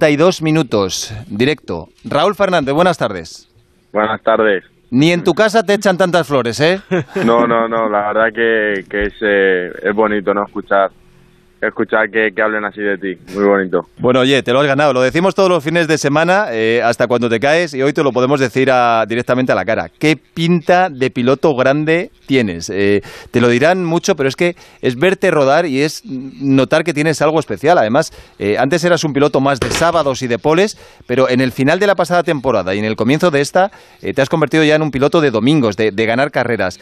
42 minutos, directo. Raúl Fernández, buenas tardes. Buenas tardes. Ni en tu casa te echan tantas flores, ¿eh? No, no, no, la verdad que, que es, eh, es bonito, ¿no? Escuchar escuchar que, hablen así de ti. Muy bonito. Bueno, oye, te lo has ganado. Lo decimos todos los fines de semana eh, hasta cuando te caes y hoy te lo podemos decir directamente a la cara. ¿Qué pinta de piloto grande tienes? Eh, te lo dirán mucho, pero es que es verte rodar y es notar que tienes algo especial. Además, eh, antes eras un piloto más de sábados y de poles, pero en el final de la pasada temporada y en el comienzo de esta te has convertido ya en un piloto de domingos, de, ganar carreras.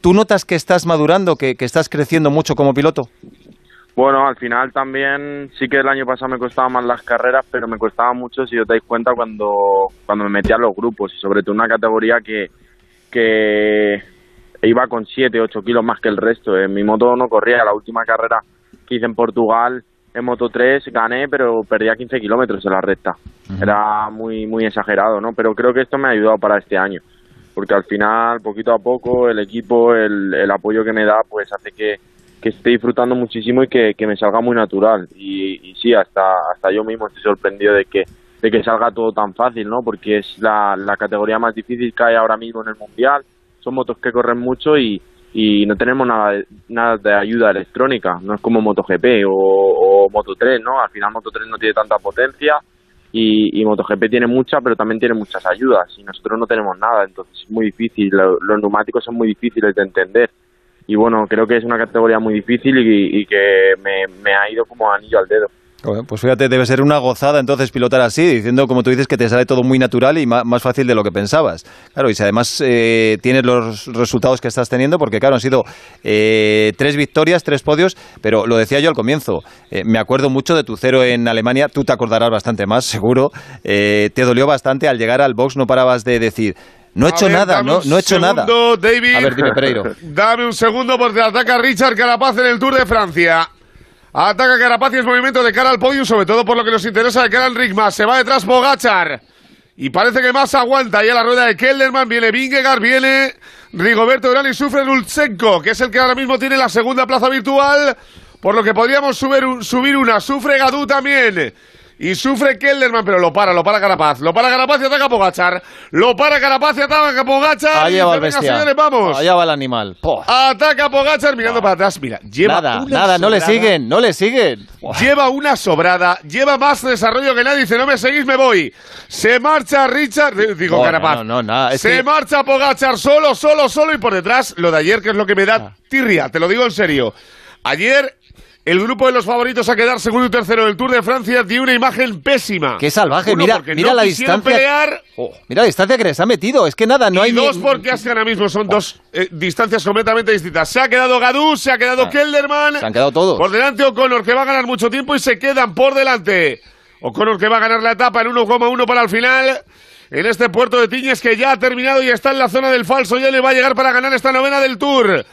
¿Tú notas que estás madurando, que estás creciendo mucho como piloto? Bueno, al final también sí que el año pasado me costaban más las carreras, pero me costaba mucho, si os dais cuenta, cuando, cuando me metía en los grupos y sobre todo una categoría que, que iba con 7, 8 kilos más que el resto. En mi moto no corría, la última carrera que hice en Portugal en Moto 3 gané, pero perdía 15 kilómetros en la recta. Era muy, muy exagerado, ¿no? Pero creo que esto me ha ayudado para este año, porque al final, poquito a poco, el equipo, el, el apoyo que me da, pues hace que que esté disfrutando muchísimo y que, me salga muy natural. Y, sí, hasta, hasta yo mismo estoy sorprendido de que, de que salga todo tan fácil, ¿no? Porque es la, la categoría más difícil que hay ahora mismo en el Mundial. Son motos que corren mucho y, y no tenemos nada de, nada de ayuda electrónica. No es como MotoGP o, o Moto3, ¿no? Al final Moto3 no tiene tanta potencia y, y MotoGP tiene mucha, pero también tiene muchas ayudas y nosotros no tenemos nada. Entonces es muy difícil. los neumáticos son muy difíciles de entender y bueno, creo que es una categoría muy difícil y, que me, ha ido como anillo al dedo. pues fíjate, debe ser una gozada entonces pilotar así, diciendo, como tú dices, que te sale todo muy natural y más, fácil de lo que pensabas. Claro, y si además eh, tienes los resultados que estás teniendo, porque claro, han sido eh, tres victorias, tres podios, pero lo decía yo al comienzo, eh, me acuerdo mucho de tu cero en Alemania, tú te acordarás bastante más, seguro, te dolió bastante al llegar al box, no parabas de decir, no he hecho nada, no, no he hecho nada. David. A ver, dime, Pereiro. Dame un segundo porque ataca Richard Carapaz en el Tour de Francia. Ataca Carapaz y es movimiento de cara al podio, sobre todo por lo que nos interesa de cara al Rigma. Se va detrás Bogachar. Y parece que más aguanta. Y a la rueda de Kelderman viene Vingegaard, viene Rigoberto Urán y sufre Lutsenko, que es el que ahora mismo tiene la segunda plaza virtual. Por lo que podríamos subir, subir una. Sufre Gadú también. Y sufre Kelderman, pero lo para, lo para Carapaz. Lo para Carapaz y ataca Pogachar. Lo para Carapaz y ataca Pogachar. Allá va el bestia. Señores, vamos. Allá va el animal. Ataca Pogachar mirando para atrás. Mira, lleva nada, nada, no le siguen, no le siguen. Lleva una sobrada, lleva más desarrollo que nadie. Dice, no me seguís, me voy. Se marcha Richard, digo Carapaz. No, no, nada. Se marcha Pogachar solo, solo, solo. Y por detrás, lo de ayer, que es lo que me da ah. tirria, te lo digo en serio. Ayer el grupo de los favoritos a quedar segundo y tercero del Tour de Francia dio una imagen pésima. Qué salvaje, mira, mira la distancia. Oh, mira la distancia que les ha metido, es que nada, no hay dos porque hasta ahora mismo son dos eh, distancias completamente distintas. Se ha quedado Gadú, se ha quedado ah, Kelderman. Se han quedado todos. Por delante O'Connor que va a ganar mucho tiempo y se quedan por delante. O'Connor que va a ganar la etapa en 1,1 para el final. En este puerto de Tiñes que ya ha terminado y está en la zona del falso. Ya le va a llegar para ganar esta novena del Tour.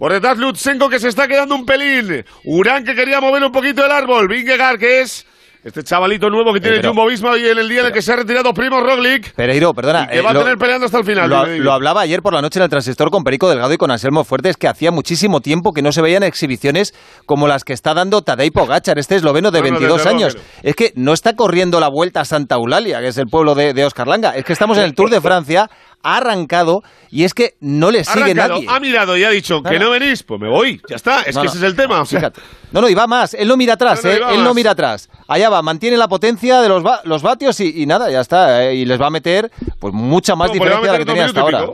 Por detrás Lutsenko que se está quedando un pelín. Urán que quería mover un poquito el árbol. Vingegaard que es este chavalito nuevo que tiene eh, Jumbo Visma y en el día en el que se ha retirado Primo Roglic. Pereiro, perdona. que va a eh, tener peleando hasta el final. Lo, hablaba ayer por la noche en el transistor con Perico Delgado y con Anselmo Fuertes que hacía muchísimo tiempo que no se veían exhibiciones como las que está dando Tadej Pogachar, este esloveno de 22 años. Es que no está corriendo la vuelta a Santa Eulalia, que es el pueblo de, de Oscar Langa. Es que estamos en el Tour de Francia ha arrancado y es que no le sigue nadie. Ha mirado y ha dicho que no venís, pues me voy, ya está, es que ese es el tema. No, no, y va más, él no mira atrás, ¿eh? él no mira atrás. Allá va, mantiene la potencia de los, los vatios y, nada, ya está, ¿eh? y les va a meter pues mucha más pues diferencia de la que tenía hasta ahora.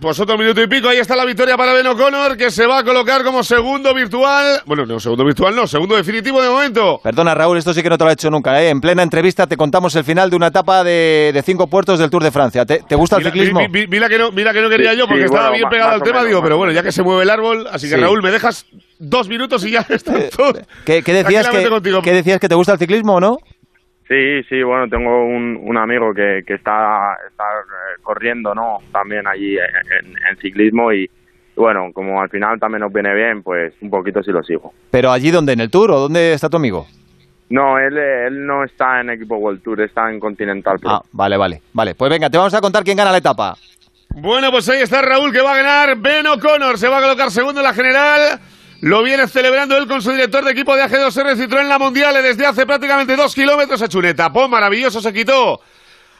Pues otro minuto y pico, ahí está la victoria para Ben O'Connor, que se va a colocar como segundo virtual. Bueno, no, segundo virtual no, segundo definitivo de momento. Perdona, Raúl, esto sí que no te lo he hecho nunca, ¿eh? En plena entrevista te contamos el final de una etapa de, cinco puertos del Tour de Francia. ¿Te, gusta el ciclismo? Mira, que no, mira que no quería yo porque estaba bien pegado al tema, digo, pero bueno, ya que se mueve el árbol, así que Raúl, me dejas dos minutos y ya está todo. ¿Qué, decías que, ¿Qué decías que te gusta el ciclismo o no? Sí, sí, bueno, tengo un, un amigo que, que está, está eh, corriendo, ¿no? También allí en, ciclismo y, bueno, como al final también nos viene bien, pues un poquito sí lo sigo. ¿Pero allí dónde? ¿En el Tour o dónde está tu amigo? No, él, él no está en equipo World Tour, está en Continental Pro. Ah, vale, vale, vale. Pues venga, te vamos a contar quién gana la etapa. Bueno, pues ahí está Raúl que va a ganar. Ben O'Connor se va a colocar segundo en la general. Lo viene celebrando él con su director de equipo de AG2R Citroën La Mundial desde hace prácticamente dos kilómetros a Chuneta. Pues maravilloso se quitó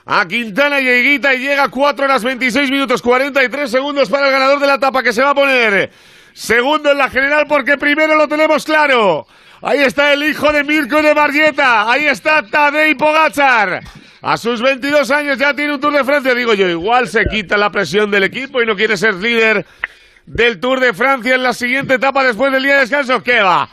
a Quintana y Higuita y llega a 4 horas 26 minutos 43 segundos para el ganador de la etapa que se va a poner segundo en la general porque primero lo tenemos claro. Ahí está el hijo de Mirko de Barrieta. Ahí está Tadej Pogachar. A sus 22 años ya tiene un Tour de Francia. Digo yo, igual se quita la presión del equipo y no quiere ser líder del Tour de Francia en la siguiente etapa después del día de descanso. ¿Qué va?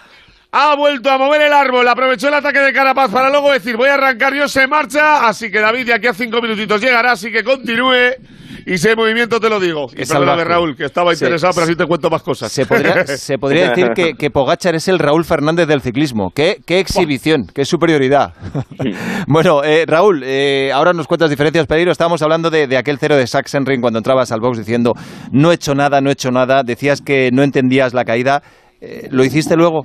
Ha vuelto a mover el árbol, aprovechó el ataque de Carapaz para luego decir voy a arrancar yo, se marcha. Así que David de aquí a cinco minutitos llegará, así que continúe. Y ese movimiento te lo digo. Y perdóname, Raúl, que estaba interesado, pero así te cuento más cosas. Se podría, se podría decir que, que, Pogachar es el Raúl Fernández del ciclismo. ¡Qué, qué exhibición! ¡Qué superioridad! bueno, eh, Raúl, eh, ahora nos cuentas diferencias, Pereiro. Estábamos hablando de, de aquel cero de Sachsenring cuando entrabas al box diciendo no he hecho nada, no he hecho nada. Decías que no entendías la caída. Eh, ¿Lo hiciste luego?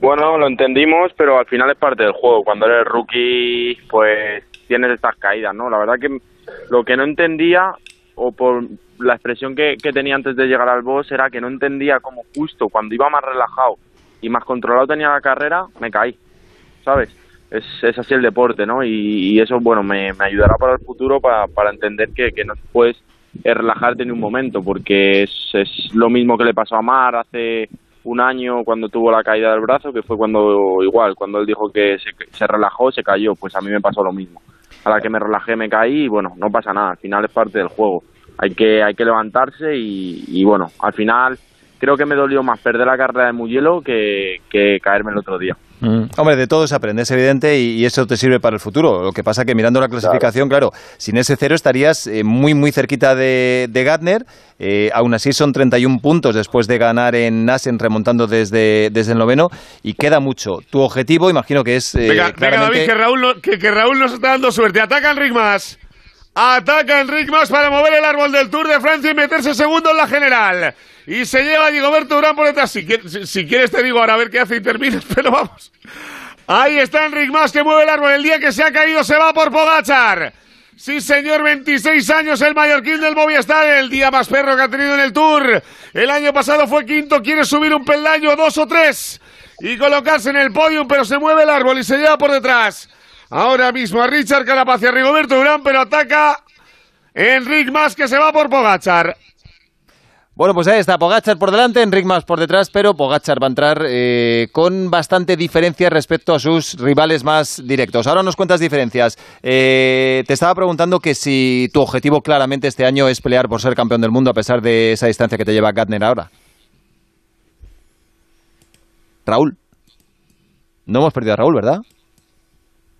Bueno, lo entendimos, pero al final es parte del juego. Cuando eres rookie, pues tienes estas caídas, ¿no? La verdad que lo que no entendía, o por la expresión que, tenía antes de llegar al boss, era que no entendía cómo justo cuando iba más relajado y más controlado tenía la carrera, me caí, ¿sabes? Es, es así el deporte, ¿no? Y, eso, bueno, me, ayudará para el futuro para, para entender que, que no puedes relajarte en un momento, porque es, es lo mismo que le pasó a Mar hace un año cuando tuvo la caída del brazo, que fue cuando igual, cuando él dijo que se, se relajó, se cayó, pues a mí me pasó lo mismo a la que me relajé me caí y bueno, no pasa nada, al final es parte del juego. Hay que, hay que levantarse y, y bueno, al final creo que me dolió más perder la carrera de Mugello que, que caerme el otro día. Mm. Hombre, de todo se aprende, es evidente, y, y, eso te sirve para el futuro. Lo que pasa que mirando la clasificación, claro, claro sin ese cero estarías eh, muy, muy cerquita de, de Gatner. Eh, aún así son 31 puntos después de ganar en Nasen remontando desde, desde el noveno y queda mucho. Tu objetivo, imagino que es... Eh, venga, claramente... venga, David, que Raúl, no, que, que Raúl nos está dando suerte. Ataca Enric Mas. Ataca Enric Mas para mover el árbol del Tour de Francia y meterse segundo en la general. Y se lleva a Digoberto Urán por detrás. Si, si, si, quieres te digo ahora a ver qué hace y terminas, pero vamos. Ahí está Enric Mas que mueve el árbol. El día que se ha caído se va por Pogachar. Sí, señor, 26 años el mallorquín del Movistar, el día más perro que ha tenido en el Tour. El año pasado fue quinto, quiere subir un peldaño, dos o tres, y colocarse en el podium, pero se mueve el árbol y se lleva por detrás. Ahora mismo a Richard Carapaz a Rigoberto Urán, pero ataca Enric Mas que se va por Pogachar. Bueno, pues ahí está, Pogachar por delante, Enric más por detrás, pero Pogachar va a entrar eh, con bastante diferencia respecto a sus rivales más directos. Ahora nos cuentas diferencias. Eh, te estaba preguntando que si tu objetivo claramente este año es pelear por ser campeón del mundo a pesar de esa distancia que te lleva Gatner ahora. Raúl. No hemos perdido a Raúl, ¿verdad?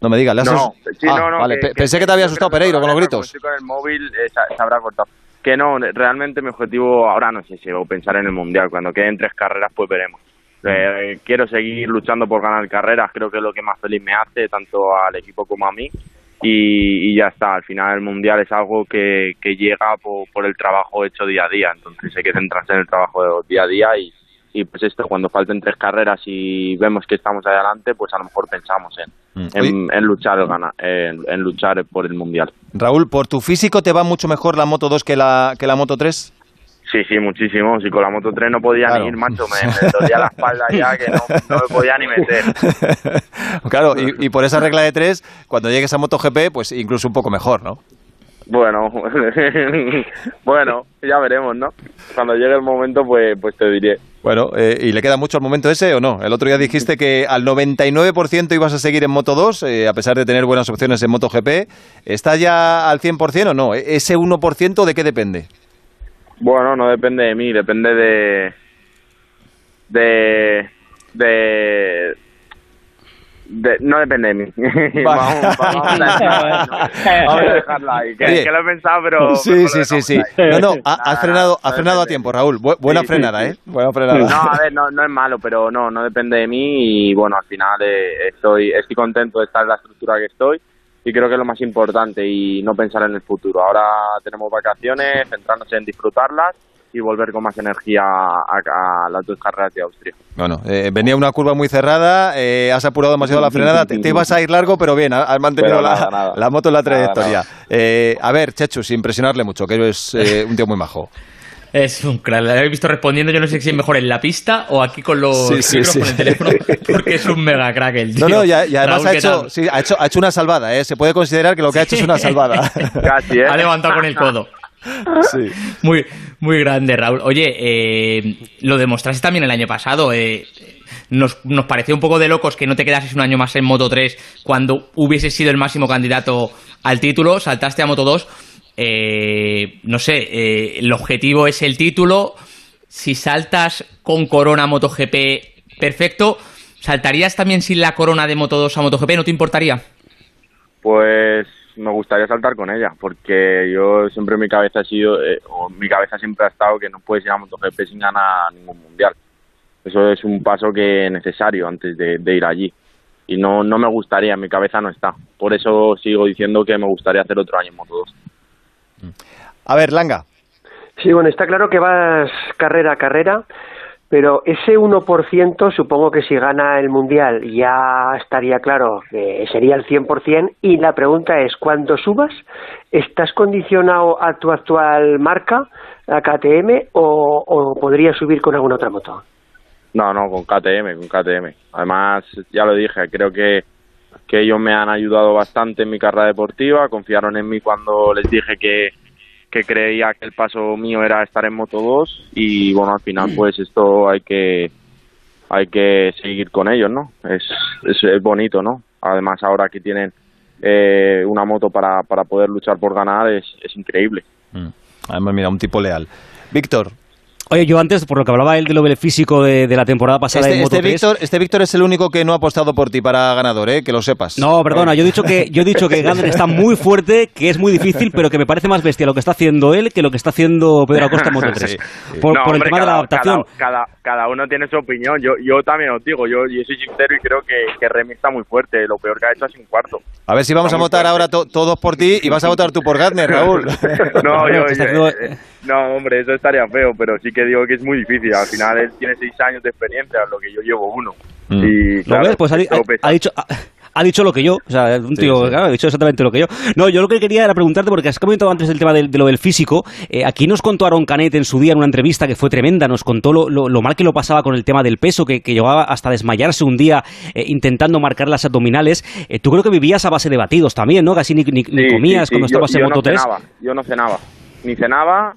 No me digas, ¿le has no, sí, ah, no, no, vale. que, Pensé que, te había asustado Pereiro con los gritos. Estoy con el móvil, eh, se, habrá cortado. Que no, realmente mi objetivo ahora no sé si voy a pensar en el Mundial. Cuando queden tres carreras, pues veremos. Eh, quiero seguir luchando por ganar carreras, creo que es lo que más feliz me hace, tanto al equipo como a mí. Y, y ya está, al final el Mundial es algo que, que llega por, por, el trabajo hecho día a día. Entonces hay que centrarse en el trabajo día a día y, y pues esto, cuando falten tres carreras y vemos que estamos adelante, pues a lo mejor pensamos en. En, en, luchar en, en, luchar por el Mundial. Raúl, ¿por tu físico te va mucho mejor la Moto 2 que la, que la Moto 3? Sí, sí, muchísimo. Si con la Moto 3 no podía claro. ni ir, macho, me, me dolía la espalda ya que no, no, me podía ni meter. claro, y, y por esa regla de 3, cuando llegues a MotoGP, pues incluso un poco mejor, ¿no? Bueno, bueno, ya veremos, ¿no? Cuando llegue el momento, pues, pues te diré. Bueno, eh, ¿y le queda mucho al momento ese o no? El otro día dijiste que al 99% ibas a seguir en Moto 2, eh, a pesar de tener buenas opciones en MotoGP. ¿Está ya al 100% o no? ¿Ese 1% de qué depende? Bueno, no depende de mí, depende de... de... de de, no depende de mí. vamos, vamos, a dejarla ahí. Que, que, lo he pensado, pero. Sí, sí, sí, sí. No, no, ha, has frenado, has frenado a tiempo, Raúl. Bu buena sí, frenada, sí, ¿eh? Buena frenada. No, a ver, no, no es malo, pero no, no depende de mí. Y bueno, al final eh, estoy, estoy contento de estar en la estructura que estoy. Y creo que es lo más importante y no pensar en el futuro. Ahora tenemos vacaciones, centrarnos en disfrutarlas y volver con más energía a, a las dos carreras de Austria. Bueno, eh, venía una curva muy cerrada, eh, has apurado demasiado la frenada, te, te, ibas a ir largo, pero bien, has mantenido nada, la, nada. la, moto en la trayectoria. Nada, eh, a ver, Chechu, sin impresionarle mucho, que eres eh, un tío muy majo. Es un crack. La he visto respondiendo, yo no sé si es mejor en la pista o aquí con los Sí, sí, con el teléfono, porque es un mega crack el tío. No, no, y, además Raúl, ha ¿qué hecho, ha, hecho, ha hecho una salvada, ¿eh? Se puede considerar que lo que ha hecho es una salvada. Casi, ¿eh? Ha levantado con el codo. Sí. Muy, muy grande, Raúl. Oye, eh, lo demostraste también el año pasado. eh, nos, nos pareció un poco de locos que no te quedases un año más en Moto 3 cuando hubieses sido el máximo candidato al título. Saltaste a Moto 2. eh, no sé, eh, el objetivo es el título. Si saltas con Corona MotoGP, perfecto. ¿Saltarías también sin la corona de Moto 2 a MotoGP? ¿No te importaría? Pues me gustaría saltar con ella, porque yo siempre en mi cabeza ha sido, eh, o mi cabeza siempre ha estado que no puedes ir a MotoGP sin ganar ningún mundial. Eso es un paso que es necesario antes de, de ir allí. Y no, no me gustaría, en mi cabeza no está. Por eso sigo diciendo que me gustaría hacer otro año en Moto 2. A ver, Langa. Sí, bueno, está claro que vas carrera a carrera, pero ese 1% supongo que si gana el Mundial ya estaría claro que sería el 100% y la pregunta es, cuando subas, ¿estás condicionado a tu actual marca, a KTM, o, o podrías subir con alguna otra moto? No, no, con KTM, con KTM. Además, ya lo dije, creo que, que ellos me han ayudado bastante en mi carrera deportiva, confiaron en mí cuando les dije que, que creía que el paso mío era estar en Moto 2 y bueno, al final pues esto hay que hay que seguir con ellos, ¿no? Es, es, es bonito, ¿no? Además ahora que tienen eh, una moto para, para poder luchar por ganar es, es increíble. Mm. Además, mira, un tipo leal. Víctor. Oye, yo antes, por lo que hablaba él de lo del físico de, de la temporada pasada Este, en Moto este 3, Víctor, este Víctor es el único que no ha apostado por ti para ganador, ¿eh? Que lo sepas. No, perdona, yo he dicho que yo he dicho que Gandon está muy fuerte, que es muy difícil, pero que me parece más bestia lo que está haciendo él que lo que está haciendo Pedro Acosta en Moto 3. Sí, Por, No, por el tema de la adaptación. Cada, cada, cada uno tiene su opinión. Yo, yo también os digo, yo, yo soy sincero y creo que, que Remy está muy fuerte. Lo peor que ha hecho es un cuarto. A ver si vamos a Está votar fuerte. ahora to- todos por ti y vas a votar tú por Gardner, Raúl. no, yo, haciendo- eh, no, hombre, eso estaría feo, pero sí que digo que es muy difícil. Al final él tiene seis años de experiencia, lo que yo llevo uno. Mm. Y, ¿Lo claro, ves? Pues ha, ha- ha dicho... ha- ha dicho lo que yo, o sea, un Sí, tío, sí. claro, ha dicho exactamente lo que yo. No, yo lo que quería era preguntarte, porque has comentado antes el tema del- de, lo del físico, eh, aquí nos contó Aaron Canet en su día en una entrevista que fue tremenda, nos contó lo, lo- lo mal que lo pasaba con el tema del peso, que, que llegaba hasta desmayarse un día eh, intentando marcar las abdominales. Eh, tú creo que vivías a base de batidos también, ¿no? Casi ni, ni- ni Sí, comías sí, sí. cuando Yo- estabas en yo Moto no 3. Cenaba, yo no cenaba. Ni cenaba,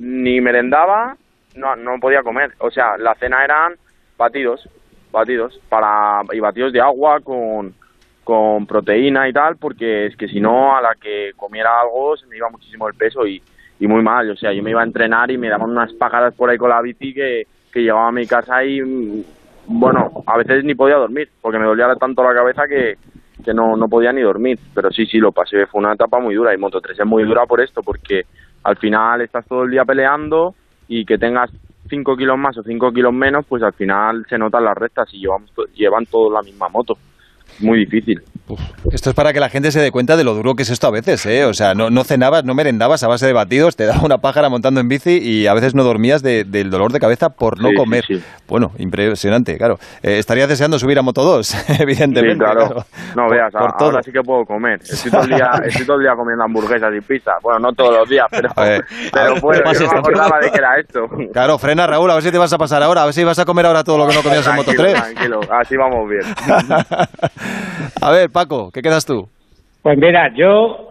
ni merendaba, no, no podía comer. O sea, la cena eran batidos, batidos, para, y batidos de agua con, con proteína y tal, porque es que si no, a la que comiera algo se me iba muchísimo el peso y, y muy mal. O sea, yo me iba a entrenar y me daban unas pájaras por ahí con la bici que, que llegaba a mi casa y, bueno, a veces ni podía dormir, porque me dolía tanto la cabeza que, que no, no podía ni dormir. Pero sí, sí, lo pasé, fue una etapa muy dura y Moto 3 es muy dura por esto, porque al final estás todo el día peleando y que tengas 5 kilos más o 5 kilos menos, pues al final se notan las rectas y llevan todos la misma moto. Muy difícil. Esto es para que la gente se dé cuenta de lo duro que es esto a veces, ¿eh? O sea, no, no cenabas, no merendabas a base de batidos, te daba una pájara montando en bici y a veces no dormías de- del dolor de cabeza por no Sí, comer. sí. Bueno, impresionante, claro. Eh, estarías deseando subir a Moto 2, evidentemente. Sí, claro. No Por- veas, por a- todo. ahora sí que puedo comer. Estoy todo, el día, estoy todo el día comiendo hamburguesas y pizza. Bueno, no todos los días, pero, ver, pero bueno, ¿qué pasa yo no me acordaba de que era esto. Claro, frena Raúl, a ver si te vas a pasar ahora, a ver si vas a comer ahora todo lo que no comías en Moto Tranquilo, 3. tranquilo, así vamos bien. A ver, Paco, ¿qué quedas tú? Pues mira, yo,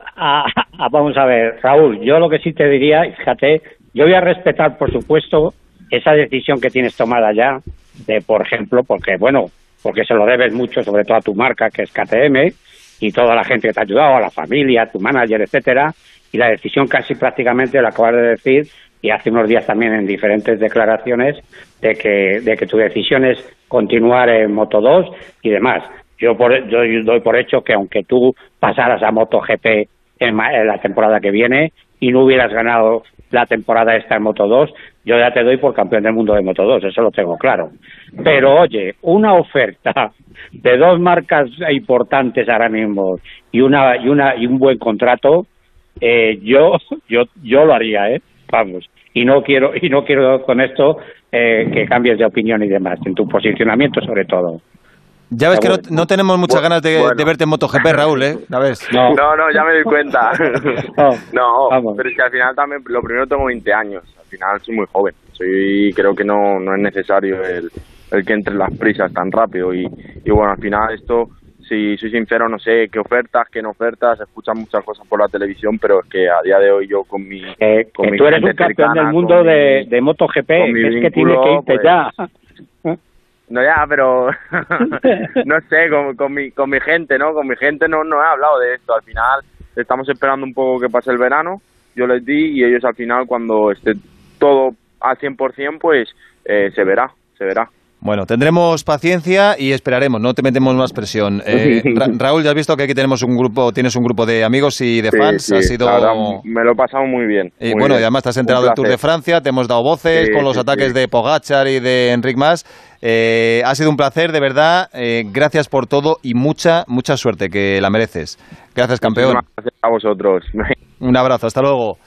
vamos a ver, Raúl, yo lo que sí te diría, fíjate, yo voy a respetar, por supuesto, esa decisión que tienes tomada ya, de, por ejemplo, porque, bueno, porque se lo debes mucho, sobre todo a tu marca, que es KTM, y toda la gente que te ha ayudado, a la familia, a tu manager, etcétera, y la decisión casi prácticamente la acabas de decir, y hace unos días también en diferentes declaraciones, de que, de que tu decisión es continuar en Moto 2 y demás. Yo, por, yo doy por hecho que aunque tú pasaras a MotoGP en, en la temporada que viene y no hubieras ganado la temporada esta en Moto 2, yo ya te doy por campeón del mundo de Moto 2, eso lo tengo claro. Pero oye, una oferta de dos marcas importantes ahora mismo y una y una y un buen contrato, eh, yo yo yo lo haría, ¿eh? Vamos. Y no quiero y no quiero con esto eh, que cambies de opinión y demás, en tu posicionamiento sobre todo. Ya ves que no, no tenemos muchas ganas de, Bueno. de verte en MotoGP, Raúl, ¿eh? ¿La ves? No, No, no, ya me doy cuenta. No, No, vamos. pero es que al final también, lo primero tengo 20 años. Al final soy muy joven. Soy, creo que no, no es necesario el, el que entre las prisas tan rápido y, y bueno, al final esto si soy sincero, no sé qué ofertas, qué no ofertas, se escuchan muchas cosas por la televisión, pero es que a día de hoy yo con mi... Eh, con que mi tú eres gente un campeón cercana, del mundo de, mi- de MotoGP, es que tiene vínculo, que irte pues, ya. No, ya, pero no sé, con, con, mi, con mi gente, ¿no? Con mi gente no, no he hablado de esto. Al final estamos esperando un poco que pase el verano, yo les di y ellos al final cuando esté todo al 100%, pues eh, se verá, se verá. Bueno, tendremos paciencia y esperaremos, no te metemos más presión. Eh, Ra- Raúl, ya has visto que aquí tenemos un grupo, tienes un grupo de amigos y de Sí, fans, sí, ha sido... verdad, me lo he pasado muy bien. Y muy bueno, bien. y además te has enterado del Tour de. Francia, te hemos dado voces Sí, con los ataques de Pogachar y de Enric Mas. Eh, ha sido un placer, de verdad. Eh, gracias por todo y mucha, mucha suerte, que la mereces. Gracias, campeón. Gracias a vosotros. Un abrazo, hasta luego.